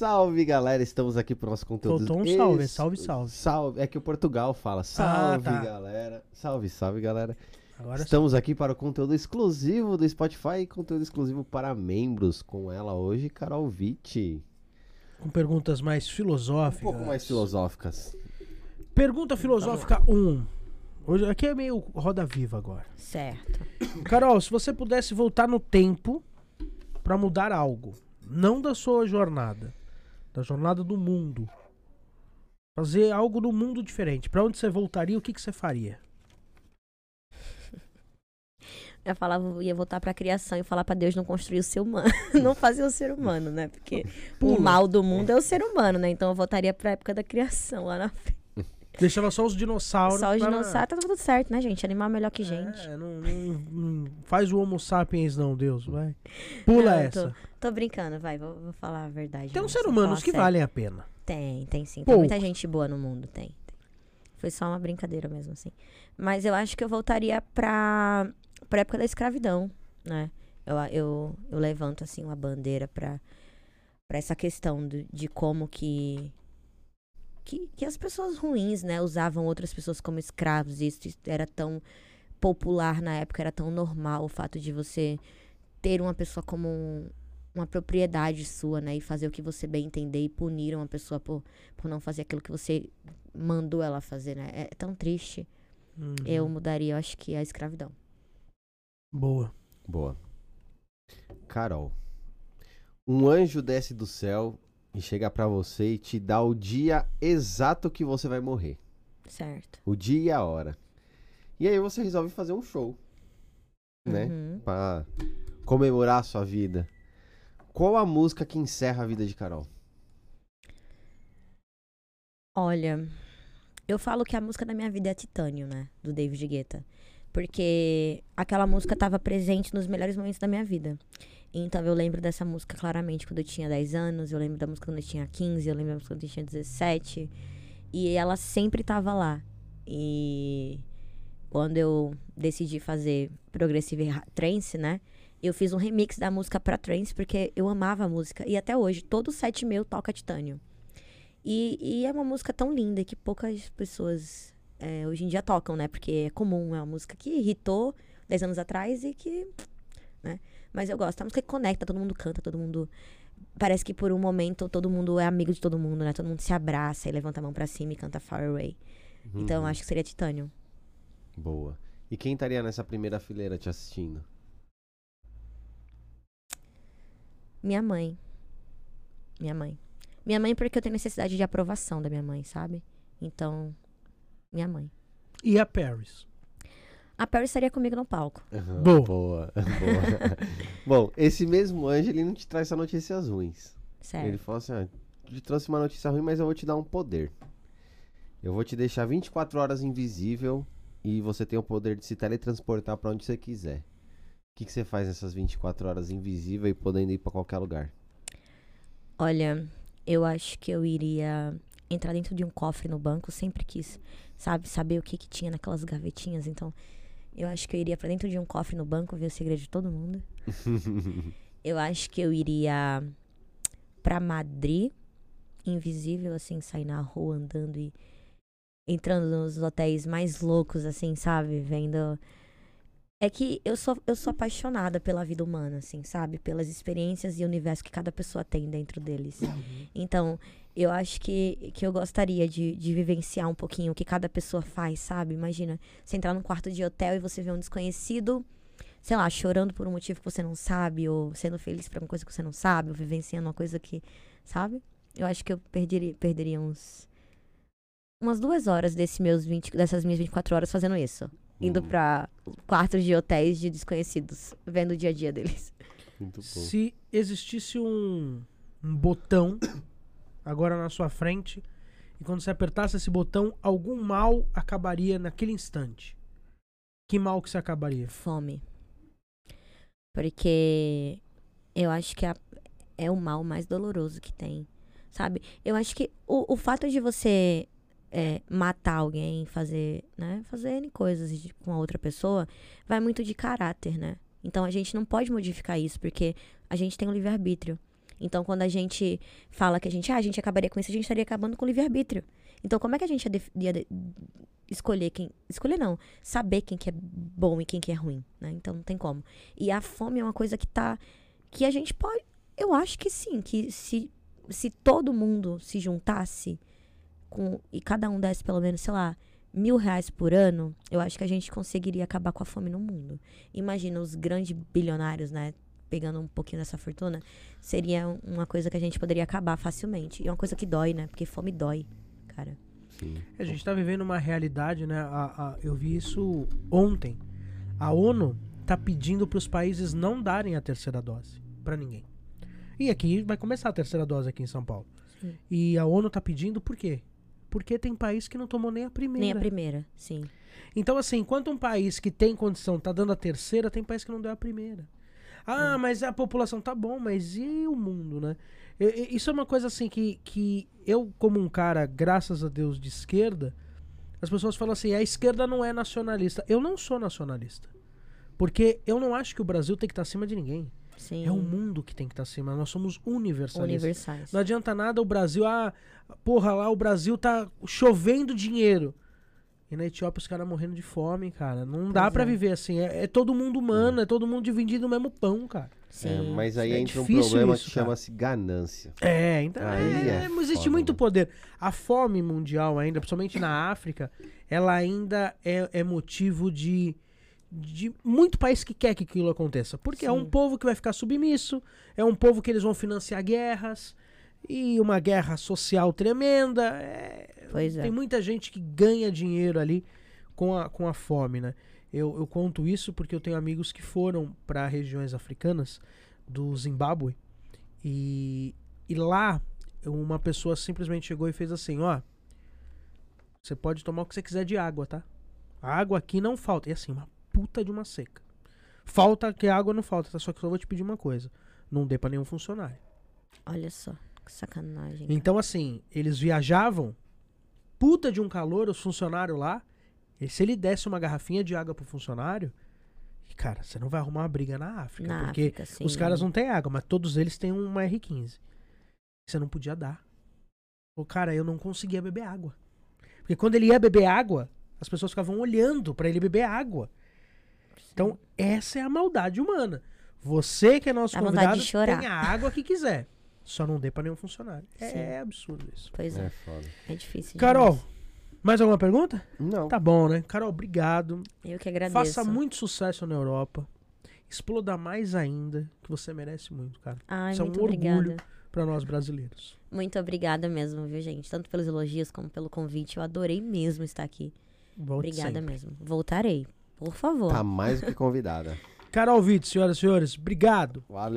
Salve, galera. Estamos aqui pro nosso conteúdo. Faltou um salve, ex- salve, salve. Salve. É que o Portugal fala salve, tá. galera. Salve, salve, galera. Agora sim. Estamos aqui para o conteúdo exclusivo do Spotify e conteúdo exclusivo para membros. Com ela hoje, Carol Vitti. com perguntas mais Um filosóficas. pouco mais filosóficas. Pergunta filosófica 1. Hoje aqui é meio roda viva agora. Certo. Carol, se você pudesse voltar no tempo pra mudar algo, não da sua jornada, da jornada do mundo, fazer algo no mundo diferente, pra onde você voltaria, o que, que você faria? Eu falava, ia voltar pra criação e falar pra Deus não construir o ser humano. não fazer o ser humano, né? Porque Pula. o mal do mundo é o ser humano, né? Então eu voltaria pra época da criação lá na frente. Deixava só os dinossauros. Só os pra- dinossauros, tá tudo certo, né, gente? Animal é melhor que gente. É, não, não- não faz o Homo sapiens, não, Deus, vai. Pula Não, essa. Tô brincando, vai, vou, vou falar a verdade. Tem uns seres humanos que sério. valem a pena. Tem, tem sim. Tem Pouco. muita gente boa no mundo, tem, tem. Foi só uma brincadeira mesmo, assim. Mas eu acho que eu voltaria pra, pra época da escravidão, né? Eu, eu, eu levanto, assim, uma bandeira pra, pra essa questão de, de como que, que... Que as pessoas ruins, né? Usavam outras pessoas como escravos. E isso era tão popular na época, era tão normal o fato de você ter uma pessoa como um- uma propriedade sua, né? E fazer o que você bem entender e punir uma pessoa por, por não fazer aquilo que você mandou ela fazer, né? É tão triste. Uhum. Eu mudaria, eu acho que a escravidão. Boa. Boa. Carol. Um anjo desce do céu e chega pra você e te dá o dia exato que você vai morrer. Certo. O dia e a hora. E aí você resolve fazer um show, né? Uhum. Pra comemorar a sua vida. Qual a música que encerra a vida de Carol? Olha, eu falo que a música da minha vida é Titânio, né? Do David Guetta. Porque aquela música estava presente nos melhores momentos da minha vida. Então eu lembro dessa música claramente quando eu tinha 10 anos, eu lembro da música quando eu tinha 15, eu lembro da música quando eu tinha 17. E ela sempre estava lá. E quando eu decidi fazer Progressive Ra- Trance, né? Eu fiz um remix da música pra trance porque eu amava a música. E até hoje, todo set meu toca Titânio. E, e é uma música tão linda que poucas pessoas é, hoje em dia tocam, né? Porque é comum, é uma música que irritou 10 anos atrás e que. Né? Mas eu gosto. É uma música que conecta, todo mundo canta, todo mundo. Parece que por um momento todo mundo é amigo de todo mundo, né? Todo mundo se abraça e levanta a mão pra cima e canta Far Away. Então Uhum. acho que seria Titânio. Boa. E quem estaria nessa primeira fileira te assistindo? Minha mãe. Minha mãe. Minha mãe, porque eu tenho necessidade de aprovação da minha mãe, sabe? Então, minha mãe. E a Paris? A Perry estaria comigo no palco. Aham, Boa. Boa. boa. Bom, esse mesmo anjo, ele não te traz só notícias ruins. Certo. Ele falou assim: ah, te trouxe uma notícia ruim, mas eu vou te dar um poder. Eu vou te deixar 24 horas invisível e você tem o poder de se teletransportar pra onde você quiser. O que, que você faz nessas 24 horas invisível e podendo ir pra qualquer lugar? Olha, eu acho que eu iria entrar dentro de um cofre no banco, sempre quis, sabe, saber o que que tinha naquelas gavetinhas, então eu acho que eu iria pra dentro de um cofre no banco ver o segredo de todo mundo. Eu acho que eu iria pra Madrid, invisível assim, sair na rua andando e entrando nos hotéis mais loucos assim, sabe, vendo é que eu sou, eu sou apaixonada pela vida humana, assim, sabe? Pelas experiências e universo que cada pessoa tem dentro deles. Então, eu acho que, que eu gostaria de, de vivenciar um pouquinho o que cada pessoa faz, sabe? Imagina, você entrar num quarto de hotel e você vê um desconhecido, sei lá, chorando por um motivo que você não sabe, ou sendo feliz por uma coisa que você não sabe, ou vivenciando uma coisa que, sabe? Eu acho que eu perderia, perderia uns. Umas duas horas desse meus 20, dessas minhas 24 horas fazendo isso. Indo Hum, pra quartos de hotéis de desconhecidos, vendo o dia a dia deles. Muito bom. Se existisse um, um botão agora na sua frente e quando você apertasse esse botão, algum mal acabaria naquele instante. Que mal que você acabaria? Fome. Porque eu acho que a- é o mal mais doloroso que tem. Sabe? Eu acho que o, o fato de você é, matar alguém, fazer, né? Fazer N coisas de- com a outra pessoa, vai muito de caráter, né? Então a gente não pode modificar isso, porque a gente tem um livre-arbítrio. Então, quando a gente fala que a gente, ah, a gente acabaria com isso, a gente estaria acabando com o livre-arbítrio. Então, como é que a gente ia, ia escolher quem. Escolher não. Saber quem que é bom e quem que é ruim, né? Então não tem como. E a fome é uma coisa que tá. Que a gente pode. Eu acho que sim, que se, se todo mundo se juntasse com, e cada um desse pelo menos, sei lá, mil reais por ano, eu acho que a gente conseguiria acabar com a fome no mundo. Imagina os grandes bilionários, né? Pegando um pouquinho dessa fortuna, seria uma coisa que a gente poderia acabar facilmente. E é uma coisa que dói, né? Porque fome dói, cara. Sim. A gente tá vivendo uma realidade, né? A- a- eu vi isso ontem. A ONU tá pedindo para os países não darem a terceira dose para ninguém. E aqui vai começar a terceira dose aqui em São Paulo. Sim. E a ONU tá pedindo por quê? Porque tem país que não tomou nem a primeira. Nem a primeira, sim. Então, assim, enquanto um país que tem condição tá dando a terceira, tem país que não deu a primeira. Ah, mas a população tá bom, mas e o mundo, né? Isso é uma coisa assim que, que eu, como um cara, graças a Deus, de esquerda, as pessoas falam assim, a esquerda não é nacionalista. Eu não sou nacionalista. Porque eu não acho que o Brasil tem que estar acima de ninguém. Sim. É o mundo que tem que estar acima. Nós somos universalistas. universais. Não adianta nada o Brasil, ah, porra, lá o Brasil tá chovendo dinheiro. E na Etiópia os caras morrendo de fome, cara. Não dá Pois pra é. viver assim. É, é todo mundo humano, é todo mundo dividindo o mesmo pão, cara. Sim. É, mas aí É entra um problema isso, que chama-se ganância. É, então. Aí é, é mas existe foda, muito né? poder. A fome mundial ainda, principalmente na África, ela ainda é, é motivo de, de muito país que quer que aquilo aconteça. Porque é um Sim. povo que vai ficar submisso, é um povo que eles vão financiar guerras, e uma guerra social tremenda. é- Pois é. Tem muita gente que ganha dinheiro ali com a, com a fome, né? Eu, eu conto isso porque eu tenho amigos que foram para regiões africanas do Zimbábue e, e lá uma pessoa simplesmente chegou e fez assim, ó, você pode tomar o que você quiser de água, tá? A água aqui não falta. E assim, uma puta de uma seca. Falta que a água não falta, tá? Só que eu só vou te pedir uma coisa. Não dê pra nenhum funcionário. Olha só, que sacanagem. cara. Então, assim, eles viajavam, puta de um calor, os funcionários lá. E se ele desse uma garrafinha de água pro funcionário, cara, você não vai arrumar uma briga na África. Na porque África, sim. os caras não têm água, mas todos eles têm uma R15. Você não podia dar. O cara, eu não conseguia beber água. Porque quando ele ia beber água, as pessoas ficavam olhando pra ele beber água. Então, essa é a maldade humana. Você que é nosso Dá convidado, tem a água que quiser. Só não dê pra nenhum funcionário. Sim. É absurdo isso. Pois É é, foda. é difícil. Carol, demais. mais alguma pergunta? Não. Tá bom, né? Carol, obrigado. Eu que agradeço. Faça muito sucesso na Europa. Exploda mais ainda, que você merece muito, cara. Ai, Isso é um muito orgulho. obrigada. Pra nós brasileiros. Muito obrigada mesmo, viu, gente? Tanto pelos elogios como pelo convite. Eu adorei mesmo estar aqui. Volte obrigada sempre. mesmo. Voltarei. Por favor. Tá mais do que convidada. Carol Vitor, senhoras e senhores, obrigado. Valeu.